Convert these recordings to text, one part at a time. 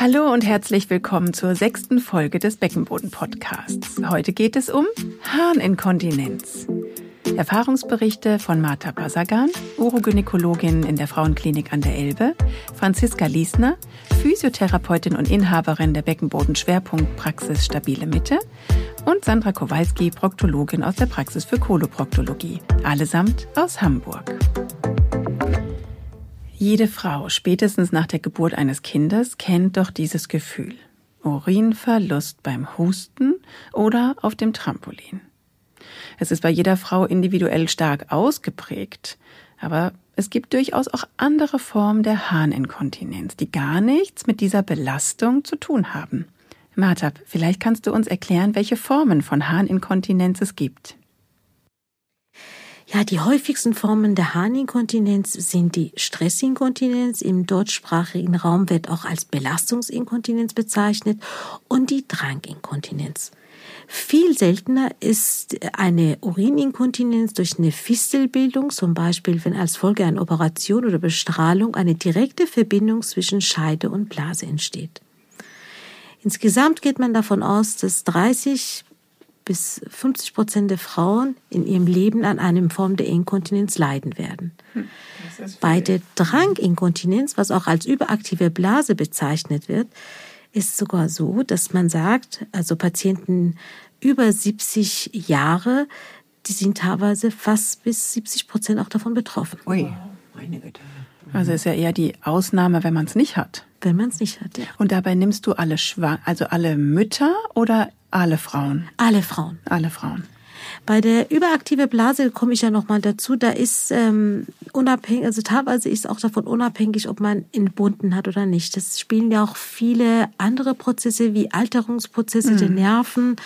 Hallo und herzlich willkommen zur sechsten Folge des Beckenboden-Podcasts. Heute geht es um Harninkontinenz. Erfahrungsberichte von Marta Pasagan, Urogynäkologin in der Frauenklinik an der Elbe, Franziska Liesner, Physiotherapeutin und Inhaberin der Beckenboden-Schwerpunktpraxis Stabile Mitte und Sandra Kowalski, Proktologin aus der Praxis für Koloproktologie, allesamt aus Hamburg. Jede Frau, spätestens nach der Geburt eines Kindes, kennt doch dieses Gefühl. Urinverlust beim Husten oder auf dem Trampolin. Es ist bei jeder Frau individuell stark ausgeprägt, aber es gibt durchaus auch andere Formen der Harninkontinenz, die gar nichts mit dieser Belastung zu tun haben. Martab, vielleicht kannst du uns erklären, welche Formen von Harninkontinenz es gibt. Ja, die häufigsten Formen der Harninkontinenz sind die Stressinkontinenz, im deutschsprachigen Raum wird auch als Belastungsinkontinenz bezeichnet, und die Dranginkontinenz. Viel seltener ist eine Urininkontinenz durch eine Fistelbildung, zum Beispiel wenn als Folge einer Operation oder Bestrahlung eine direkte Verbindung zwischen Scheide und Blase entsteht. Insgesamt geht man davon aus, dass 30 bis 50 Prozent der Frauen in ihrem Leben an einem Form der Inkontinenz leiden werden. Hm, Bei der Dranginkontinenz, was auch als überaktive Blase bezeichnet wird, ist sogar so, dass man sagt, also Patienten über 70 Jahre, die sind teilweise fast bis 70 Prozent auch davon betroffen. Ui, meine Güte. Also ist ja eher die Ausnahme, wenn man es nicht hat. Wenn man es nicht hat, ja. Und dabei nimmst du alle Schwang, also alle Mütter oder alle Frauen? Alle Frauen. Alle Frauen. Bei der überaktive Blase komme ich ja nochmal dazu. Da ist ähm, unabhängig, also teilweise ist auch davon unabhängig, ob man entbunden hat oder nicht. Das spielen ja auch viele andere Prozesse wie Alterungsprozesse mhm. der Nerven,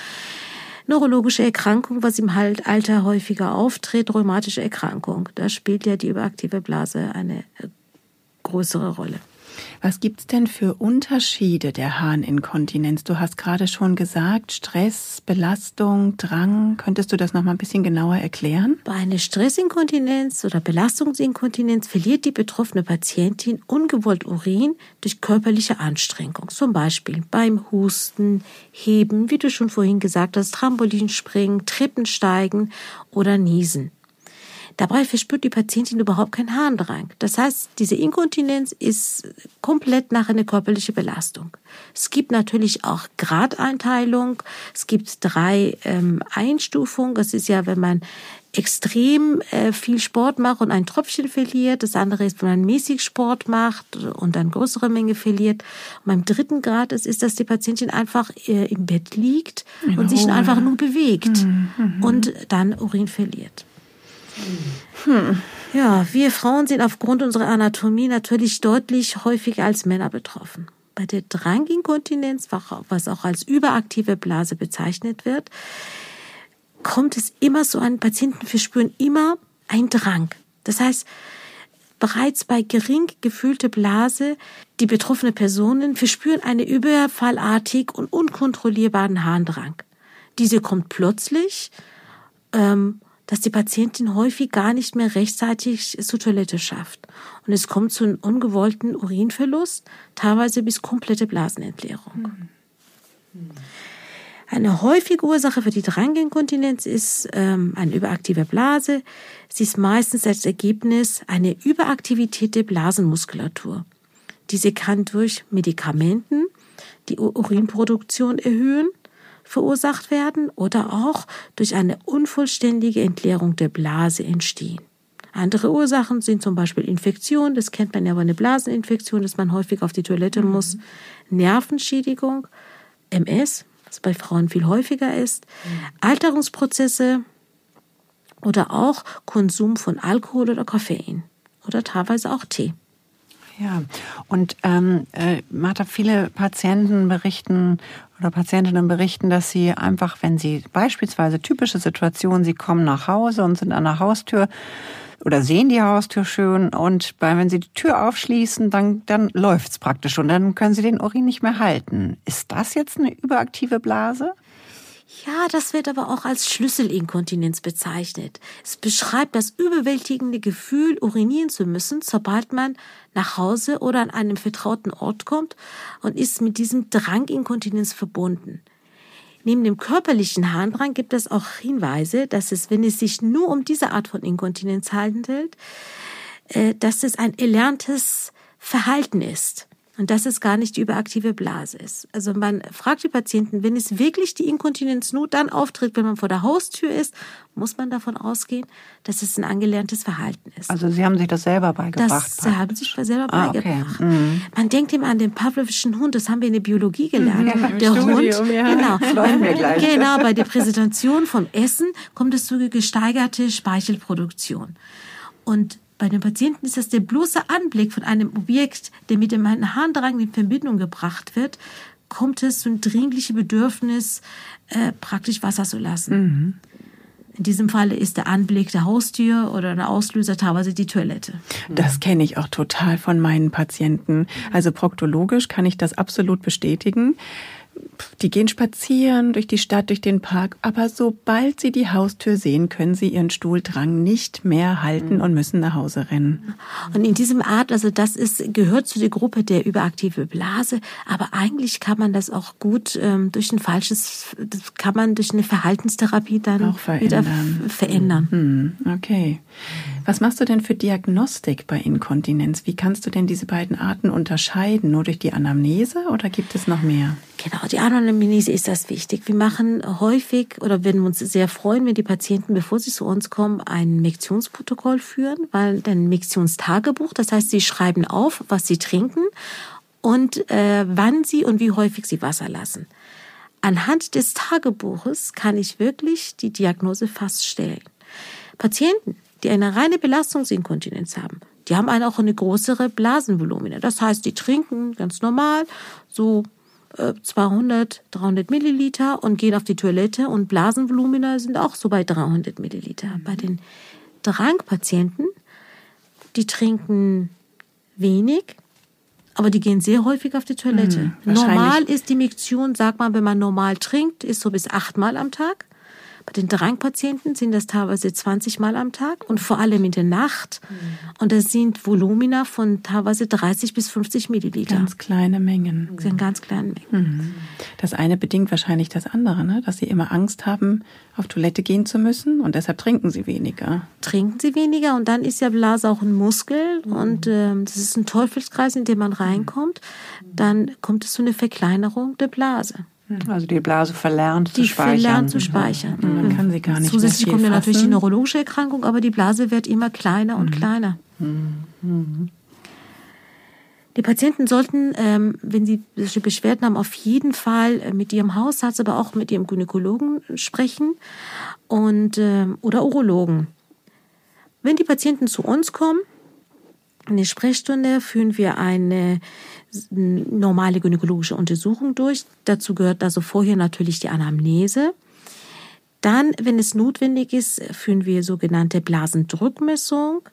neurologische Erkrankung, was im halt Alter häufiger auftritt, rheumatische Erkrankung. Da spielt ja die überaktive Blase eine äh, größere Rolle. Was gibt's denn für Unterschiede der Harninkontinenz? Du hast gerade schon gesagt, Stress, Belastung, Drang. Könntest du das noch mal ein bisschen genauer erklären? Bei einer Stressinkontinenz oder Belastungsinkontinenz verliert die betroffene Patientin ungewollt Urin durch körperliche Anstrengung. Zum Beispiel beim Husten, Heben, wie du schon vorhin gesagt hast, Trampolinspringen, Treppensteigen oder Niesen. Dabei verspürt die Patientin überhaupt keinen Harndrang. Das heißt, diese Inkontinenz ist komplett nach einer körperlichen Belastung. Es gibt natürlich auch Gradeinteilung. Es gibt drei ähm, Einstufungen. Das ist ja, wenn man extrem äh, viel Sport macht und ein Tröpfchen verliert. Das andere ist, wenn man mäßig Sport macht und dann größere Menge verliert. Und beim dritten Grad ist, ist, dass die Patientin einfach äh, im Bett liegt In und sich einfach nur bewegt mhm. mhm. und dann Urin verliert. Hm. Ja, wir Frauen sind aufgrund unserer Anatomie natürlich deutlich häufiger als Männer betroffen. Bei der Dranginkontinenz, was auch als überaktive Blase bezeichnet wird, kommt es immer so an, Patienten verspüren immer einen Drang. Das heißt, bereits bei gering gefühlter Blase, die betroffene Personen verspüren einen überfallartig und unkontrollierbaren Harndrang. Diese kommt plötzlich ähm, dass die Patientin häufig gar nicht mehr rechtzeitig zur Toilette schafft. Und es kommt zu einem ungewollten Urinverlust, teilweise bis komplette Blasenentleerung. Eine häufige Ursache für die Dranginkontinenz ist ähm, eine überaktive Blase. Sie ist meistens als Ergebnis eine Überaktivität der Blasenmuskulatur. Diese kann durch Medikamenten die Urinproduktion erhöhen verursacht werden oder auch durch eine unvollständige Entleerung der Blase entstehen. Andere Ursachen sind zum Beispiel Infektion, das kennt man ja bei einer Blaseninfektion, dass man häufig auf die Toilette mhm. muss, Nervenschädigung, MS, was bei Frauen viel häufiger ist, mhm. Alterungsprozesse oder auch Konsum von Alkohol oder Koffein oder teilweise auch Tee. Ja, und ähm, äh, Martha, viele Patienten berichten oder Patientinnen berichten, dass sie einfach, wenn sie beispielsweise typische Situationen, sie kommen nach Hause und sind an der Haustür oder sehen die Haustür schön und bei, wenn sie die Tür aufschließen, dann, dann läuft's praktisch und dann können sie den Urin nicht mehr halten. Ist das jetzt eine überaktive Blase? Ja, das wird aber auch als Schlüsselinkontinenz bezeichnet. Es beschreibt das überwältigende Gefühl, urinieren zu müssen, sobald man nach Hause oder an einem vertrauten Ort kommt und ist mit diesem Dranginkontinenz verbunden. Neben dem körperlichen Harndrang gibt es auch Hinweise, dass es, wenn es sich nur um diese Art von Inkontinenz handelt, äh, dass es ein erlerntes Verhalten ist und dass es gar nicht die überaktive Blase ist. Also man fragt die Patienten, wenn es wirklich die Inkontinenz nur dann auftritt, wenn man vor der Haustür ist, muss man davon ausgehen, dass es ein angelerntes Verhalten ist. Also Sie haben sich das selber beigebracht? Das Sie haben sich selber ah, beigebracht. Okay. Mhm. Man denkt immer an den pavlovischen Hund, das haben wir in der Biologie gelernt. Ja, der Studium, Hund, ja. genau. Genau, bei der Präsentation vom Essen kommt es zu gesteigerte Speichelproduktion. Und bei den Patienten ist das der bloße Anblick von einem Objekt, der mit dem Harndrang in Verbindung gebracht wird, kommt es zu einem dringlichen Bedürfnis, äh, praktisch Wasser zu lassen. Mhm. In diesem Falle ist der Anblick der Haustür oder der Auslöser teilweise die Toilette. Das kenne ich auch total von meinen Patienten. Also proktologisch kann ich das absolut bestätigen die gehen spazieren durch die Stadt, durch den Park, aber sobald sie die Haustür sehen, können sie ihren Stuhldrang nicht mehr halten und müssen nach Hause rennen. Und in diesem Art, also das ist, gehört zu der Gruppe der überaktive Blase, aber eigentlich kann man das auch gut ähm, durch ein falsches, das kann man durch eine Verhaltenstherapie dann auch verändern. wieder verändern. Hm, okay. Was machst du denn für Diagnostik bei Inkontinenz? Wie kannst du denn diese beiden Arten unterscheiden? Nur durch die Anamnese oder gibt es noch mehr? Genau, die Anonymnese ist das wichtig. Wir machen häufig oder würden uns sehr freuen, wenn die Patienten, bevor sie zu uns kommen, ein Mektionsprotokoll führen, weil ein Mektionstagebuch, das heißt, sie schreiben auf, was sie trinken und äh, wann sie und wie häufig sie Wasser lassen. Anhand des Tagebuches kann ich wirklich die Diagnose feststellen. Patienten, die eine reine Belastungsinkontinenz haben, die haben auch eine größere Blasenvolumina. Das heißt, die trinken ganz normal so 200, 300 Milliliter und gehen auf die Toilette und Blasenvolumina sind auch so bei 300 Milliliter. Mhm. Bei den Drangpatienten, die trinken wenig, aber die gehen sehr häufig auf die Toilette. Mhm, normal ist die Miktion, sagt man, wenn man normal trinkt, ist so bis achtmal am Tag. Bei den Drangpatienten sind das teilweise 20 Mal am Tag und vor allem in der Nacht. Mhm. Und das sind Volumina von teilweise 30 bis 50 Milliliter. Ganz kleine Mengen. Das sind ganz kleine Mengen. Mhm. Das eine bedingt wahrscheinlich das andere, ne? dass sie immer Angst haben, auf Toilette gehen zu müssen und deshalb trinken sie weniger. Trinken sie weniger und dann ist ja Blase auch ein Muskel mhm. und äh, das ist ein Teufelskreis, in den man reinkommt. Dann kommt es zu einer Verkleinerung der Blase. Hm. Also die Blase verlernt die zu speichern. Die verlernt zu speichern. Mhm. Man kann sie gar nicht Zusätzlich kommt ja natürlich die neurologische Erkrankung, aber die Blase wird immer kleiner und mhm. kleiner. Mhm. Die Patienten sollten, ähm, wenn sie solche Beschwerden haben, auf jeden Fall äh, mit ihrem Hausarzt, aber auch mit ihrem Gynäkologen sprechen und ähm, oder Urologen. Wenn die Patienten zu uns kommen, in der Sprechstunde führen wir eine normale gynäkologische Untersuchung durch. Dazu gehört also vorher natürlich die Anamnese. Dann, wenn es notwendig ist, führen wir sogenannte Blasendrückmessung.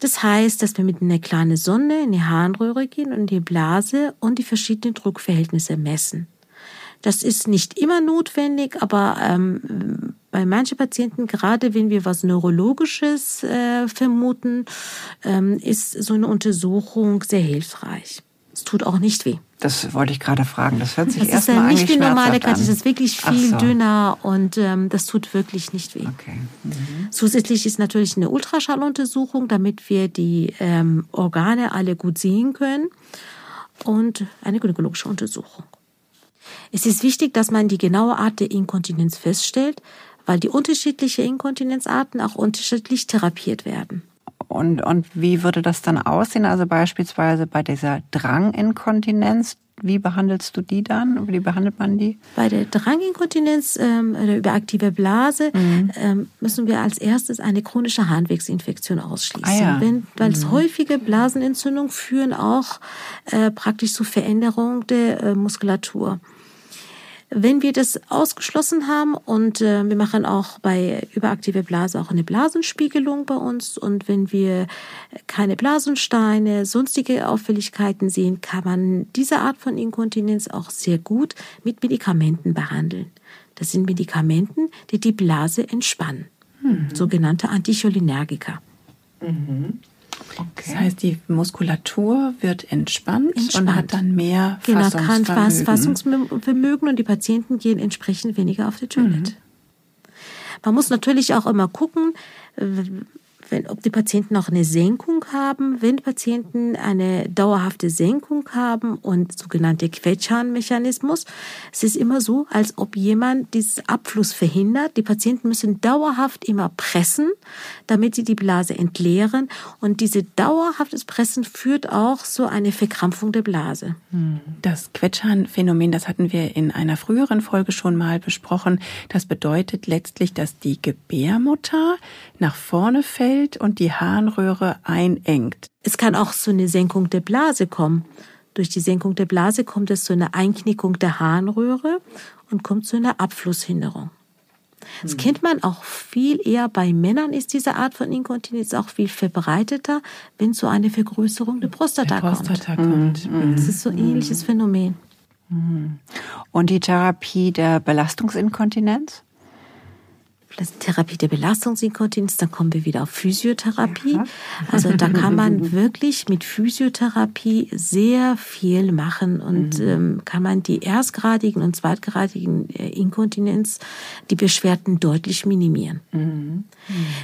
Das heißt, dass wir mit einer kleinen Sonde in die Harnröhre gehen und die Blase und die verschiedenen Druckverhältnisse messen. Das ist nicht immer notwendig, aber ähm, bei manchen Patienten, gerade wenn wir was Neurologisches äh, vermuten, ähm, ist so eine Untersuchung sehr hilfreich. Es tut auch nicht weh. Das wollte ich gerade fragen. Das hört sich erstmal an. Das ist ja nicht die normale Karte, es ist wirklich viel so. dünner und ähm, das tut wirklich nicht weh. Okay. Mhm. Zusätzlich ist natürlich eine Ultraschalluntersuchung, damit wir die ähm, Organe alle gut sehen können und eine gynäkologische Untersuchung. Es ist wichtig, dass man die genaue Art der Inkontinenz feststellt, weil die unterschiedlichen Inkontinenzarten auch unterschiedlich therapiert werden. Und, und wie würde das dann aussehen? Also beispielsweise bei dieser Dranginkontinenz, wie behandelst du die dann? Wie behandelt man die? Bei der Dranginkontinenz ähm, oder überaktive Blase mhm. ähm, müssen wir als erstes eine chronische Harnwegsinfektion ausschließen. Ah, ja. Wenn, weil mhm. häufige Blasenentzündungen führen auch äh, praktisch zu Veränderung der äh, Muskulatur. Wenn wir das ausgeschlossen haben und äh, wir machen auch bei überaktive Blase auch eine Blasenspiegelung bei uns und wenn wir keine Blasensteine, sonstige Auffälligkeiten sehen, kann man diese Art von Inkontinenz auch sehr gut mit Medikamenten behandeln. Das sind Medikamenten, die die Blase entspannen. Mhm. Sogenannte Anticholinergika. Mhm. Okay. Das heißt, die Muskulatur wird entspannt, entspannt. und hat dann mehr genau, Fassungsvermögen. Kann Fassungsvermögen und die Patienten gehen entsprechend weniger auf die Toilette. Mhm. Man muss natürlich auch immer gucken, wenn, ob die Patienten auch eine Senkung haben. Wenn Patienten eine dauerhafte Senkung haben und sogenannte Quetschhahnmechanismus, es ist immer so, als ob jemand diesen Abfluss verhindert. Die Patienten müssen dauerhaft immer pressen, damit sie die Blase entleeren. Und diese dauerhaftes Pressen führt auch zu einer Verkrampfung der Blase. Das Quetschhahnphänomen, das hatten wir in einer früheren Folge schon mal besprochen. Das bedeutet letztlich, dass die Gebärmutter nach vorne fällt hält und die Harnröhre einengt. Es kann auch zu einer Senkung der Blase kommen. Durch die Senkung der Blase kommt es zu einer Einknickung der Harnröhre und kommt zu einer Abflusshinderung. Das hm. kennt man auch viel eher bei Männern ist diese Art von Inkontinenz auch viel verbreiteter, wenn zu einer Vergrößerung der Prostata, der Prostata kommt. kommt. Mhm. Das ist so ein ähnliches Phänomen. Mhm. Und die Therapie der Belastungsinkontinenz? Therapie der Belastungsinkontinenz, dann kommen wir wieder auf Physiotherapie. Also da kann man wirklich mit Physiotherapie sehr viel machen und mhm. ähm, kann man die erstgradigen und zweitgradigen äh, Inkontinenz, die Beschwerden deutlich minimieren. Mhm. Mhm.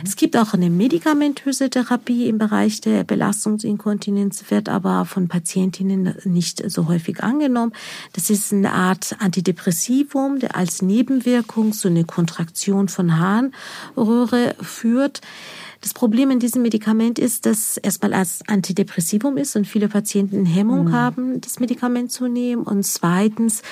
Es gibt auch eine medikamentöse Therapie im Bereich der Belastungsinkontinenz, wird aber von Patientinnen nicht so häufig angenommen. Das ist eine Art Antidepressivum, der als Nebenwirkung so eine Kontraktion von Harnröhre führt. Das Problem in diesem Medikament ist, dass erstmal als Antidepressivum ist und viele Patienten Hemmung mhm. haben, das Medikament zu nehmen. Und zweitens,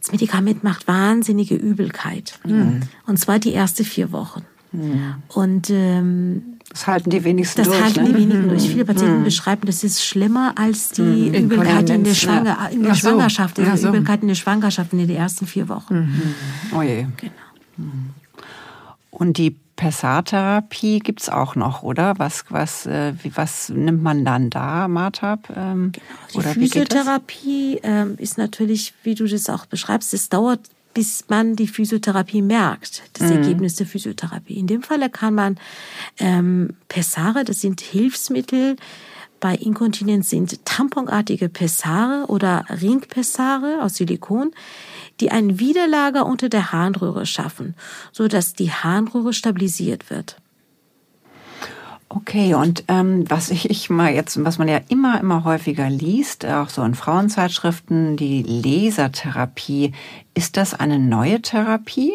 das Medikament macht wahnsinnige Übelkeit. Mhm. Und zwar die ersten vier Wochen. Mhm. Und ähm, das halten die wenigsten das durch. Das halten ne? die wenigsten durch. Viele Patienten mhm. beschreiben, das ist schlimmer als die mhm. Übelkeit in der, Schwanger in der so. Schwangerschaft, die ja, so. Übelkeit in der Schwangerschaft in den ersten vier Wochen. Mhm. Oh je. Genau. Und die Pessartherapie gibt's auch noch, oder? Was, was, äh, was nimmt man dann da, Martab? Ähm, genau. Die Physiotherapie ähm, ist natürlich, wie du das auch beschreibst, es dauert bis man die Physiotherapie merkt, das mhm. Ergebnis der Physiotherapie. In dem Falle kann man ähm, Pessare, das sind Hilfsmittel, bei Inkontinenz sind tamponartige Pessare oder Ringpessare aus Silikon, die ein Widerlager unter der Harnröhre schaffen, so dass die Harnröhre stabilisiert wird. Okay, und ähm, was ich mal jetzt, was man ja immer, immer häufiger liest, auch so in Frauenzeitschriften, die Lasertherapie, ist das eine neue Therapie?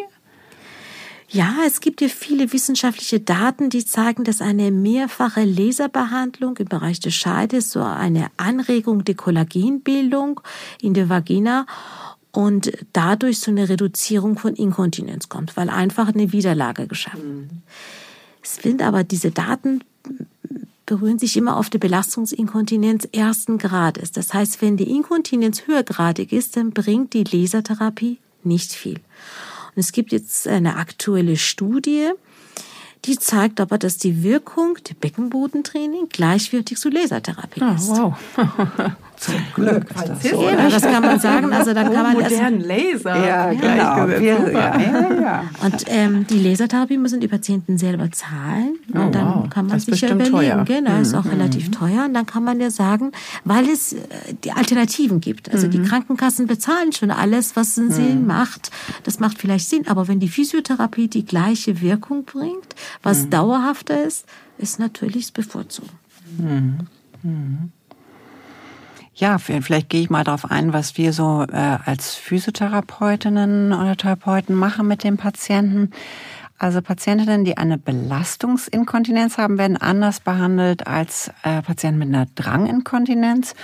Ja, es gibt ja viele wissenschaftliche Daten, die zeigen, dass eine mehrfache Laserbehandlung im Bereich des Scheides so eine Anregung der Kollagenbildung in der Vagina und dadurch so eine Reduzierung von Inkontinenz kommt, weil einfach eine Widerlage geschaffen. Mhm. Es sind aber diese Daten berühren sich immer auf die Belastungsinkontinenz ersten Grades. Das heißt, wenn die Inkontinenz höhergradig ist, dann bringt die Lasertherapie nicht viel. Und es gibt jetzt eine aktuelle Studie, die zeigt aber, dass die Wirkung der Beckenbodentraining gleichwertig zu Lasertherapie ah, ist. Wow. Zum Glück. Das, so, ja, das kann man sagen. Also dann kann man modernen Laser. Ja, genau. Wir, ja, ja, ja. Und ähm, die Lasertherapie müssen die Patienten selber zahlen. Oh, und dann wow. kann man sich ja überlegen, teuer. genau, ist auch mhm. relativ teuer. Und dann kann man ja sagen, weil es äh, die Alternativen gibt. Also mhm. die Krankenkassen bezahlen schon alles, was ein Sinn mhm. macht. Das macht vielleicht Sinn. Aber wenn die Physiotherapie die gleiche Wirkung bringt, was mhm. dauerhafter ist, ist natürlich das Bevorzugen. Mhm. Ja, vielleicht gehe ich mal darauf ein, was wir so äh, als Physiotherapeutinnen oder Therapeuten machen mit den Patienten. Also Patientinnen, die eine Belastungsinkontinenz haben, werden anders behandelt als äh, Patienten mit einer Dranginkontinenz.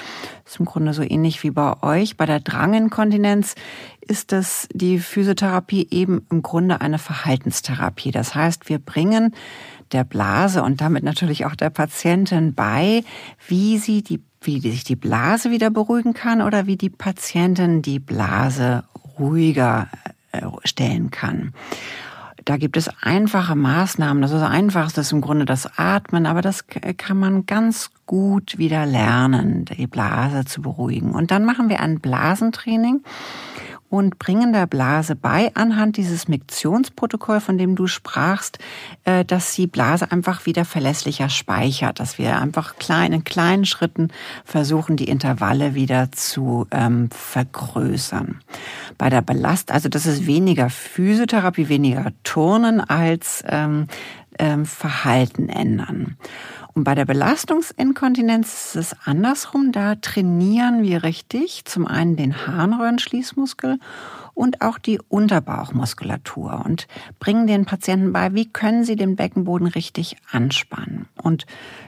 Das ist im Grunde so ähnlich wie bei euch. Bei der Dranginkontinenz ist das die Physiotherapie eben im Grunde eine Verhaltenstherapie. Das heißt, wir bringen der Blase und damit natürlich auch der Patientin bei, wie sie die wie sich die Blase wieder beruhigen kann oder wie die Patientin die Blase ruhiger äh, stellen kann. Da gibt es einfache Maßnahmen. Das ist einfachste ist im Grunde das Atmen, aber das kann man ganz gut wieder lernen, die Blase zu beruhigen. Und dann machen wir ein Blasentraining. Und bringen der Blase bei, anhand dieses Miktionsprotokoll, von dem du sprachst, äh, dass die Blase einfach wieder verlässlicher speichert, dass wir einfach klein, in kleinen Schritten versuchen, die Intervalle wieder zu ähm, vergrößern. Bei der Belast, also das ist weniger Physiotherapie, weniger Turnen als ähm, ähm, Verhalten ändern. Und bei der Belastungsinkontinenz ist es andersrum. Da trainieren wir richtig zum einen den Harnröhrenschließmuskel und auch die Unterbauchmuskulatur und bringen den Patienten bei, wie können sie den Beckenboden richtig anspannen. Und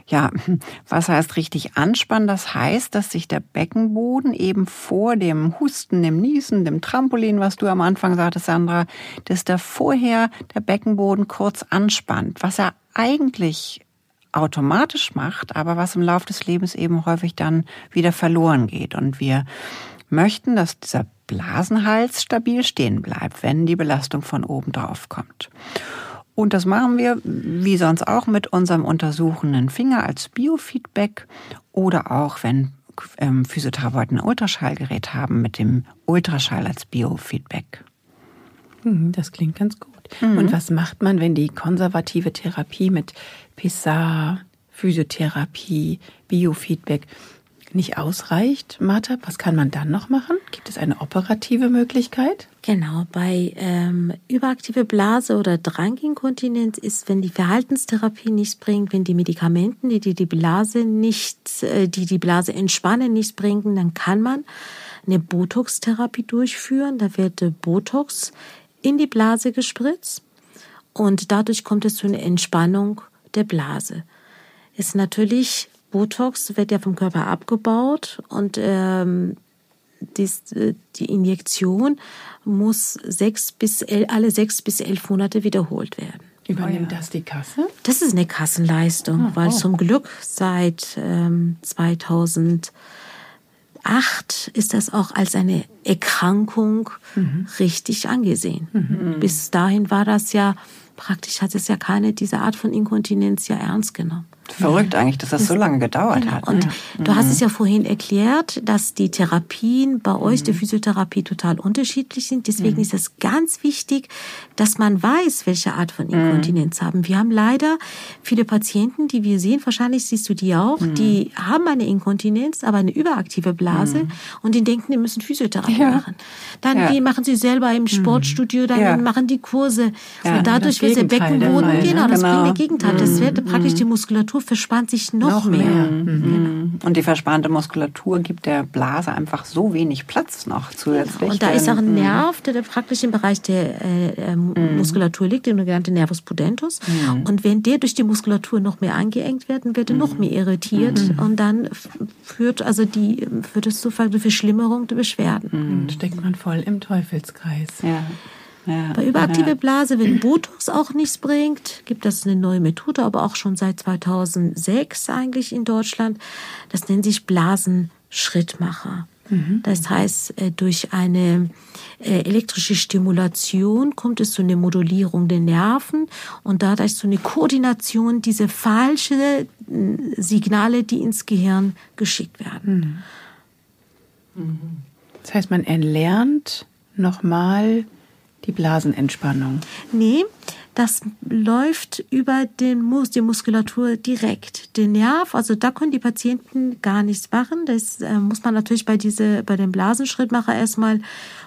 ja, was heißt richtig anspannen? Das heißt, dass sich der Beckenboden eben vor dem Husten, dem Niesen, dem Trampolin, was du am Anfang sagtest, Sandra, dass da vorher der Beckenboden kurz anspannt, was er eigentlich automatisch macht, aber was im Laufe des Lebens eben häufig dann wieder verloren geht. Und wir möchten, dass dieser Blasenhals stabil stehen bleibt, wenn die Belastung von oben drauf kommt. Und das machen wir, wie sonst auch, mit unserem untersuchenden Finger als Biofeedback oder auch, wenn ähm, Physiotherapeuten ein Ultraschallgerät haben, mit dem Ultraschall als Biofeedback. Hm, das klingt ganz gut. Mhm. Und was macht man, wenn die konservative Therapie mit PSA, Physiotherapie, Biofeedback nicht ausreicht, Martha, was kann man dann noch machen? Gibt es eine operative Möglichkeit? Genau, bei ähm, überaktive Blase oder Dranginkontinenz ist, wenn die Verhaltenstherapie nichts bringt, wenn die Medikamenten, die die, die Blase nicht, äh, die die Blase entspannen, nichts bringen, dann kann man eine Botox-Therapie durchführen. Da wird Botox in die Blase gespritzt und dadurch kommt es zu einer Entspannung der Blase. Ist natürlich Botox wird ja vom Körper abgebaut und ähm, dies, äh, die Injektion muss sechs bis elf, alle sechs bis elf Monate wiederholt werden. Übernimmt oh ja. das die Kasse? Das ist eine Kassenleistung, ah, weil oh. zum Glück seit ähm, 2008 ist das auch als eine Erkrankung mhm. richtig angesehen. Mhm. Bis dahin war das ja praktisch hat es ja keine diese Art von Inkontinenz ja ernst genommen. Verrückt eigentlich, dass das so lange gedauert genau. hat. Und ja. du hast es ja vorhin erklärt, dass die Therapien bei euch, der mhm. Physiotherapie, total unterschiedlich sind. Deswegen mhm. ist es ganz wichtig, dass man weiß, welche Art von Inkontinenz mhm. haben. Wir haben leider viele Patienten, die wir sehen, wahrscheinlich siehst du die auch, mhm. die haben eine Inkontinenz, aber eine überaktive Blase mhm. und die denken, die müssen Physiotherapie ja. machen. Dann ja. die machen sie selber im mhm. Sportstudio, dann machen die Kurse. und dadurch wird der Beckenboden, ne? genau, das genau. bringt der Gegenteil. Das wird praktisch die Muskulatur Muskulatur verspannt sich noch, noch mehr. mehr. Mhm. Und die verspannte Muskulatur gibt der Blase einfach so wenig Platz noch zusätzlich. Und da ist auch ein mhm. Nerv, der praktisch im Bereich der äh, mhm. Muskulatur liegt, der sogenannte Nervus pudentus. Mhm. Und wenn der durch die Muskulatur noch mehr angeengt wird, dann wird er noch mehr irritiert. Mhm. Und dann führt also die, führt es zu Verschlimmerung der Beschwerden. Mhm. Steckt man voll im Teufelskreis. Ja. Ja, Bei überaktive Blase, wenn Botox auch nichts bringt, gibt es eine neue Methode, aber auch schon seit 2006 eigentlich in Deutschland. Das nennt sich Blasenschrittmacher. Mhm. Das heißt, äh, durch eine äh, elektrische Stimulation kommt es zu einer Modulierung der Nerven und dadurch zu einer Koordination dieser falschen äh, Signale, die ins Gehirn geschickt werden. Mhm. Das heißt, man erlernt nochmal die Blasenentspannung? Nee, das läuft über den Mus die Muskulatur direkt. Den Nerv, also da können die Patienten gar nichts machen. Das äh, muss man natürlich bei diese, bei dem Blasenschrittmacher erstmal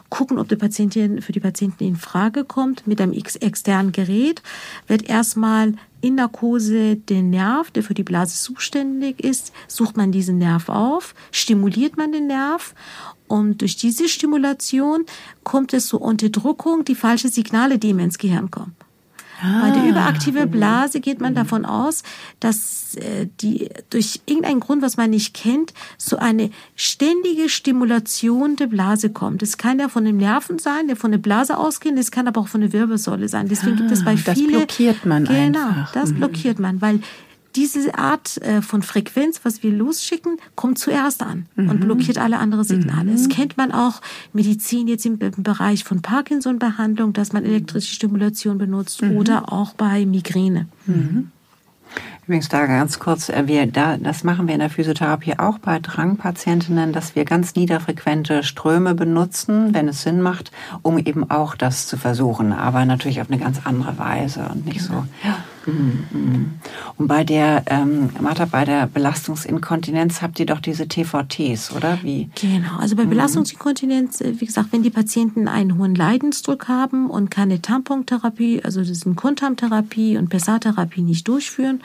gucken, ob die Patientin für die Patienten in Frage kommt. Mit einem externen Gerät wird erstmal in Narkose den Nerv, der für die Blase zuständig ist, sucht man diesen Nerv auf, stimuliert man den Nerv und durch diese Stimulation kommt es zur Unterdrückung, die falschen Signale, die ihm ins Gehirn kommen. Ah, Bei der überaktiven mhm. Blase geht man mhm. davon aus, dass äh, die durch irgendeinen Grund, was man nicht kennt, so eine ständige Stimulation der Blase kommt. Es kann ja von den Nerven sein, der von der Blase ausgehen, es kann aber auch von der Wirbelsäule sein. Deswegen ah, gibt es bei vielen. Das blockiert man genau, einfach. das mhm. blockiert man, weil diese Art äh, von Frequenz, was wir losschicken, kommt zuerst an mhm. und blockiert alle anderen Signale. Mhm. Das kennt man auch Medizin jetzt im, Bereich von Parkinson-Behandlung, dass man elektrische Stimulation benutzt mhm. oder auch bei Migräne. Mhm. Übrigens da ganz kurz, äh, wir, da, das machen wir in der Physiotherapie auch bei Drangpatientinnen, dass wir ganz niederfrequente Ströme benutzen, wenn es Sinn macht, um eben auch das zu versuchen, aber natürlich auf eine ganz andere Weise und nicht so. Ja. Mhm, mhm. Und bei der, ähm, Martha, bei der Belastungsinkontinenz habt ihr doch diese TVTs, oder? Wie? Genau, also bei mhm. Belastungsinkontinenz, äh, wie gesagt, wenn die Patienten einen hohen Leidensdruck haben und keine Tampontherapie, also das ist Kuntamtherapie und Pessartherapie nicht durchführen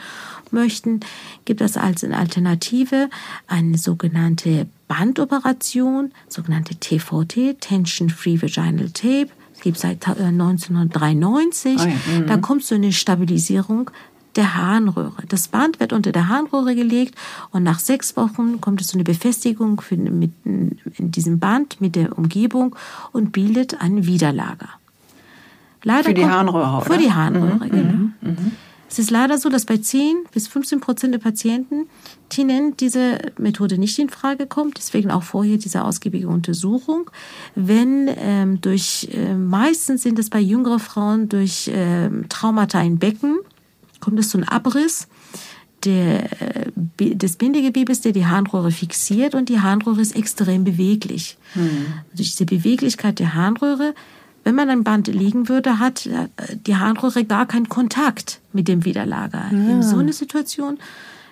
möchten, gibt es als Alternative eine sogenannte Bandoperation, sogenannte TVT, Tension Free Vaginal Tape gibt seit 1993. Oh ja, da kommt so eine Stabilisierung der Harnröhre. Das Band wird unter der Harnröhre gelegt und nach sechs Wochen kommt es so eine Befestigung für, mit, in diesem Band mit der Umgebung und bildet ein Widerlager. Leider für die Harnröhre, Für die Harnröhre, mhm, genau. Mhm. Es ist leider so, dass bei 10 bis 15 Prozent der Patienten Tinen diese Methode nicht in Frage kommt. Deswegen auch vorher diese ausgiebige Untersuchung. Wenn ähm, durch, äh, meistens sind es bei jüngeren Frauen durch äh, Traumata im Becken, kommt es zu einem Abriss der, äh, des Bindegewebes, der die Harnröhre fixiert und die Harnröhre ist extrem beweglich. Hm. Durch diese Beweglichkeit der Harnröhre wenn man ein Band liegen würde, hat äh, die Harnröhre gar keinen Kontakt mit dem Widerlager. Ja. In so einer Situation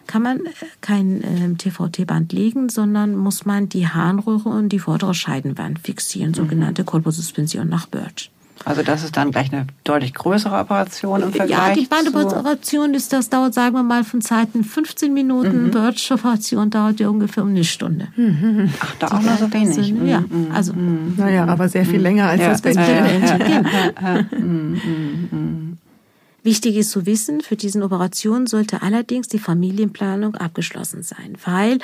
kann man äh, kein äh, TVT-Band legen, sondern muss man die Harnröhre und die vordere Scheidenwand fixieren, sogenannte. Kolbosuspension nach Birch. Also das ist dann gleich eine deutlich größere Operation im Vergleich Ja, die Bandoperation ist, das dauert, sagen wir mal, von Zeiten 15 Minuten. Mhm. Birch-Operation dauert ja ungefähr um eine Stunde. Mhm. Ach, da auch noch so wenig. Sind, ja, mhm. also. Mhm. Naja, aber sehr viel länger als ja. das Bändchen. Wichtig ist zu wissen, für diesen Operationen sollte allerdings die Familienplanung abgeschlossen sein, weil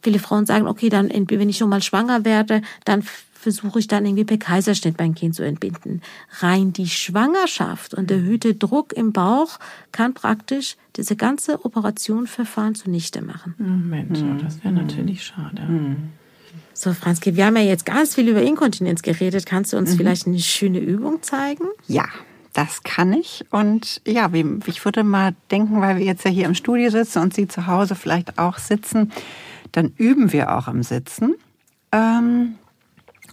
viele Frauen sagen, okay, dann wenn ich schon mal schwanger werde, dann versuche ich dann irgendwie per Kaiserschnitt mein Kind zu entbinden. Rein die Schwangerschaft und der erhöhte Druck im Bauch kann praktisch diese ganze Operationsverfahren zunichte machen. Mensch, mhm. das wäre natürlich schade. Mhm. So, Franzke, wir haben ja jetzt ganz viel über Inkontinenz geredet. Kannst du uns mhm. vielleicht eine schöne Übung zeigen? Ja, das kann ich. Und ja, ich würde mal denken, weil wir jetzt ja hier im Studio sitzen und Sie zu Hause vielleicht auch sitzen, dann üben wir auch im Sitzen. Ähm,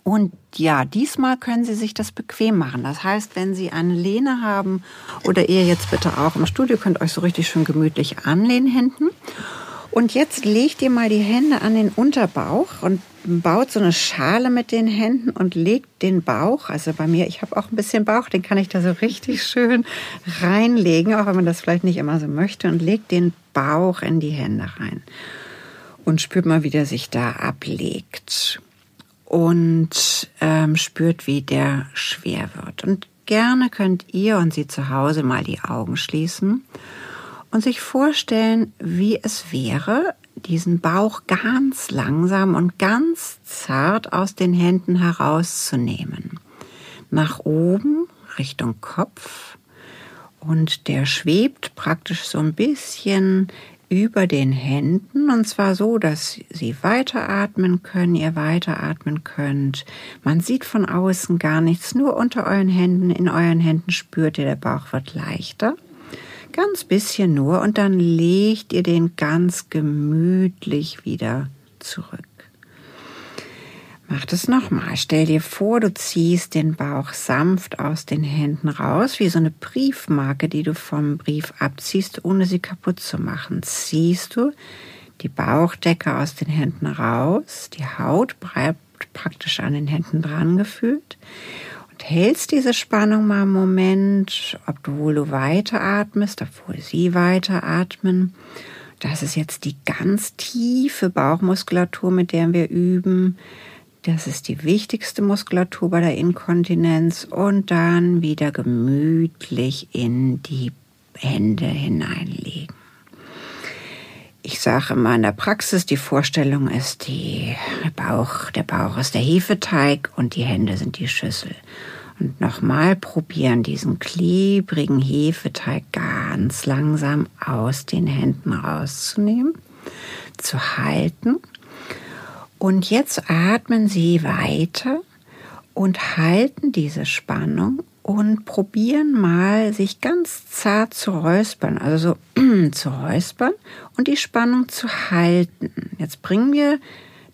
und ja, diesmal können Sie sich das bequem machen. Das heißt, wenn Sie eine Lehne haben oder ihr jetzt bitte auch im Studio, könnt euch so richtig schön gemütlich anlehnen hinten. Und jetzt legt ihr mal die Hände an den Unterbauch und baut so eine Schale mit den Händen und legt den Bauch, also bei mir, ich habe auch ein bisschen Bauch, den kann ich da so richtig schön reinlegen, auch wenn man das vielleicht nicht immer so möchte, und legt den Bauch in die Hände rein. Und spürt mal, wie der sich da ablegt und ähm, spürt, wie der schwer wird. Und gerne könnt ihr und Sie zu Hause mal die Augen schließen und sich vorstellen, wie es wäre, diesen Bauch ganz langsam und ganz zart aus den Händen herauszunehmen. Nach oben Richtung Kopf und der schwebt praktisch so ein bisschen über den Händen und zwar so, dass Sie weiteratmen können, ihr weiteratmen könnt. Man sieht von außen gar nichts, nur unter euren Händen, in euren Händen spürt ihr, der Bauch wird leichter. Ganz bisschen nur und dann legt ihr den ganz gemütlich wieder zurück. Mach das nochmal. Stell dir vor, du ziehst den Bauch sanft aus den Händen raus, wie so eine Briefmarke, die du vom Brief abziehst, ohne sie kaputt zu machen. Ziehst du die Bauchdecke aus den Händen raus, die Haut bleibt praktisch an den Händen dran gefühlt und hältst diese Spannung mal einen Moment, obwohl du weiteratmest, obwohl sie weiteratmen. Das ist jetzt die ganz tiefe Bauchmuskulatur, mit der wir üben. Das ist die wichtigste Muskulatur bei der Inkontinenz. Und dann wieder gemütlich in die Hände hineinlegen. Ich sage immer in der Praxis, die Vorstellung ist, die Bauch, der Bauch ist der Hefeteig und die Hände sind die Schüssel. Und nochmal probieren, diesen klebrigen Hefeteig ganz langsam aus den Händen rauszunehmen, zu halten und jetzt atmen Sie weiter und halten diese Spannung und probieren mal, sich ganz zart zu räuspern, also so zu räuspern und die Spannung zu halten. Jetzt bringen wir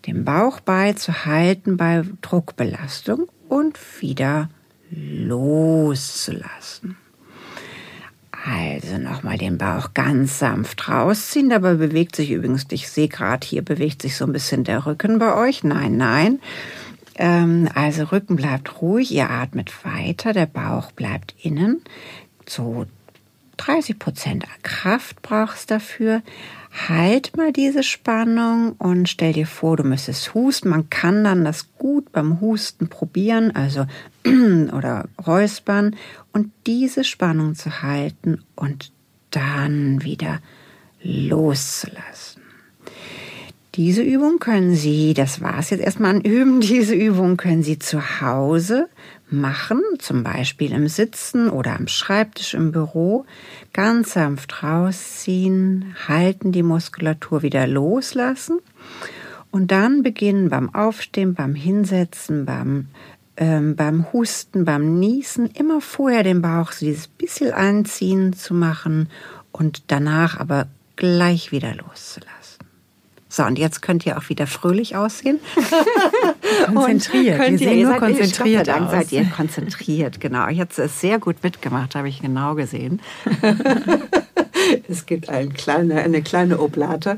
den Bauch bei zu halten bei Druckbelastung und wieder loszulassen. Also nochmal den Bauch ganz sanft rausziehen. Dabei bewegt sich übrigens, ich sehe gerade hier, bewegt sich so ein bisschen der Rücken bei euch. Nein, nein. Ähm, also Rücken bleibt ruhig, ihr atmet weiter, der Bauch bleibt innen. So 30 Prozent Kraft brauchst dafür. Halt mal diese Spannung und stell dir vor, du müsstest husten. Man kann dann das gut beim Husten probieren, also oder räuspern und diese Spannung zu halten und dann wieder loszulassen. Diese Übung können Sie, das war es jetzt erstmal an Üben, diese Übung können Sie zu Hause machen, zum Beispiel im Sitzen oder am Schreibtisch im Büro, ganz sanft rausziehen, halten die Muskulatur wieder loslassen und dann beginnen beim Aufstehen, beim Hinsetzen, beim, ähm, beim Husten, beim Niesen immer vorher den Bauch so dieses bisschen einziehen zu machen und danach aber gleich wieder loszulassen. So, und jetzt könnt ihr auch wieder fröhlich aussehen. konzentriert. Wir sehen nur konzentriert Dank seid ihr konzentriert, genau. Jetzt ist sehr gut mitgemacht, habe ich genau gesehen. es gibt ein kleine, eine kleine Oblate.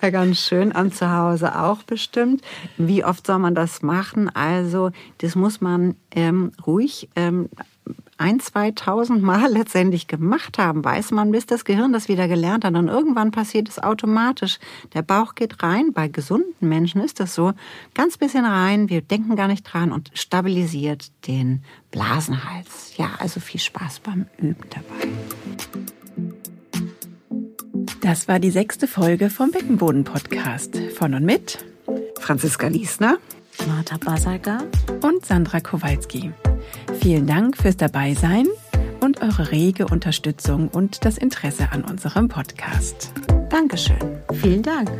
Ja, ganz schön. An zu Hause auch bestimmt. Wie oft soll man das machen? Also, das muss man ähm, ruhig ähm, ein, 2000 Mal letztendlich gemacht haben, weiß man, bis das Gehirn das wieder gelernt hat. Und irgendwann passiert es automatisch. Der Bauch geht rein. Bei gesunden Menschen ist das so. Ganz bisschen rein. Wir denken gar nicht dran und stabilisiert den Blasenhals. Ja, also viel Spaß beim Üben dabei. Das war die sechste Folge vom Beckenboden-Podcast. Von und mit Franziska Liesner, Martha Basaga und Sandra Kowalski. Vielen Dank fürs Dabeisein und eure rege Unterstützung und das Interesse an unserem Podcast. Dankeschön. Vielen Dank.